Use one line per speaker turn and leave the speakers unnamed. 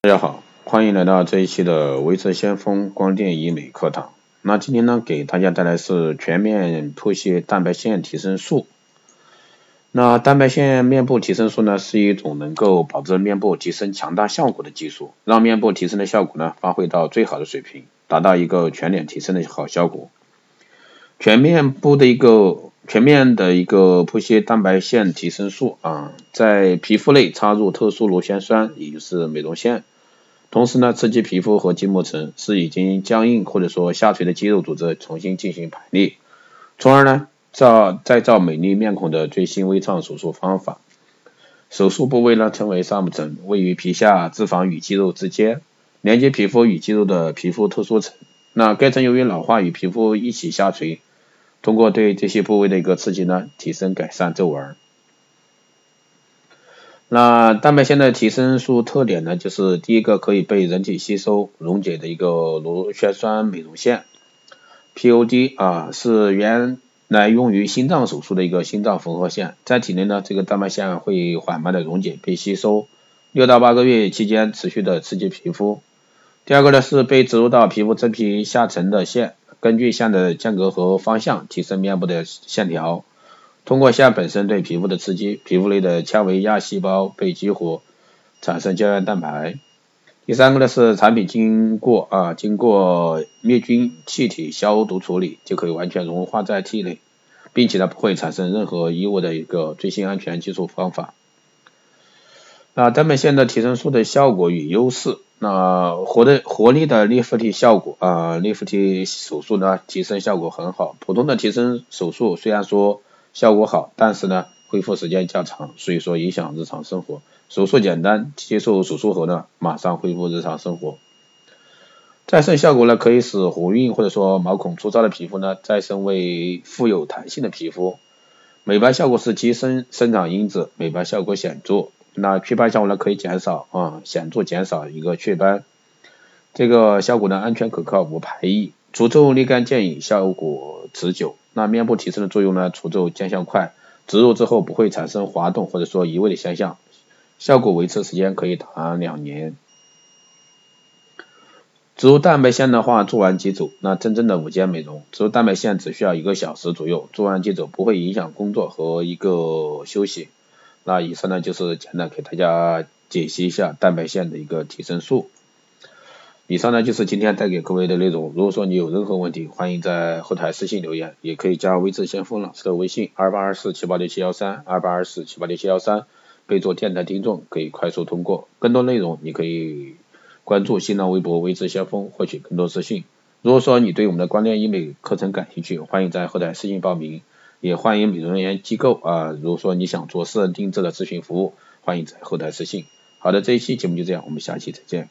大家好，欢迎来到这一期的维持先锋光电医美课堂。那今天呢，给大家带来是全面铺泻蛋白线提升术。那蛋白线面部提升术呢，是一种能够保证面部提升强大效果的技术，让面部提升的效果呢发挥到最好的水平，达到一个全脸提升的好效果。全面部的一个全面的一个铺泻蛋白线提升术啊，在皮肤内插入特殊螺旋栓，也就是美容线。同时呢，刺激皮肤和筋膜层，使已经僵硬或者说下垂的肌肉组织重新进行排列，从而呢造再造美丽面孔的最新微创手术方法。手术部位呢称为上部层，位于皮下脂肪与肌肉之间，连接皮肤与肌肉的皮肤特殊层。那该层由于老化与皮肤一起下垂，通过对这些部位的一个刺激呢，提升改善皱纹。那蛋白线的提升术特点呢，就是第一个可以被人体吸收溶解的一个螺旋酸美容线，POD 啊是原来用于心脏手术的一个心脏缝合线，在体内呢这个蛋白线会缓慢的溶解被吸收，六到八个月期间持续的刺激皮肤。第二个呢是被植入到皮肤真皮下层的线，根据线的间隔和方向提升面部的线条。通过线本身对皮肤的刺激，皮肤内的纤维亚细胞被激活，产生胶原蛋白。第三个呢是产品经过啊经过灭菌气体消毒处理，就可以完全融化在体内，并且呢不会产生任何异物的一个最新安全技术方法。那蛋白线的提升术的效果与优势，那活的活力的立腹体效果啊立腹体手术呢提升效果很好，普通的提升手术虽然说。效果好，但是呢，恢复时间较长，所以说影响日常生活。手术简单，接受手术后呢，马上恢复日常生活。再生效果呢，可以使红晕或者说毛孔粗糙的皮肤呢，再生为富有弹性的皮肤。美白效果是提升生长因子，美白效果显著。那祛斑效果呢，可以减少啊，显著减少一个雀斑。这个效果呢，安全可靠，无排异。除皱立竿见影，效果持久。那面部提升的作用呢？除皱见效快，植入之后不会产生滑动或者说移位的现象，效果维持时间可以达两年。植入蛋白线的话，做完即走。那真正的午间美容，植入蛋白线只需要一个小时左右，做完即走，不会影响工作和一个休息。那以上呢就是简单给大家解析一下蛋白线的一个提升术。以上呢就是今天带给各位的内容。如果说你有任何问题，欢迎在后台私信留言，也可以加微智先锋老师的微信二八二四七八六七幺三二八二四七八六七幺三，备注电台听众，可以快速通过。更多内容你可以关注新浪微博微智先锋，获取更多资讯。如果说你对我们的光电医美课程感兴趣，欢迎在后台私信报名，也欢迎美容院机构啊，如果说你想做私人定制的咨询服务，欢迎在后台私信。好的，这一期节目就这样，我们下期再见。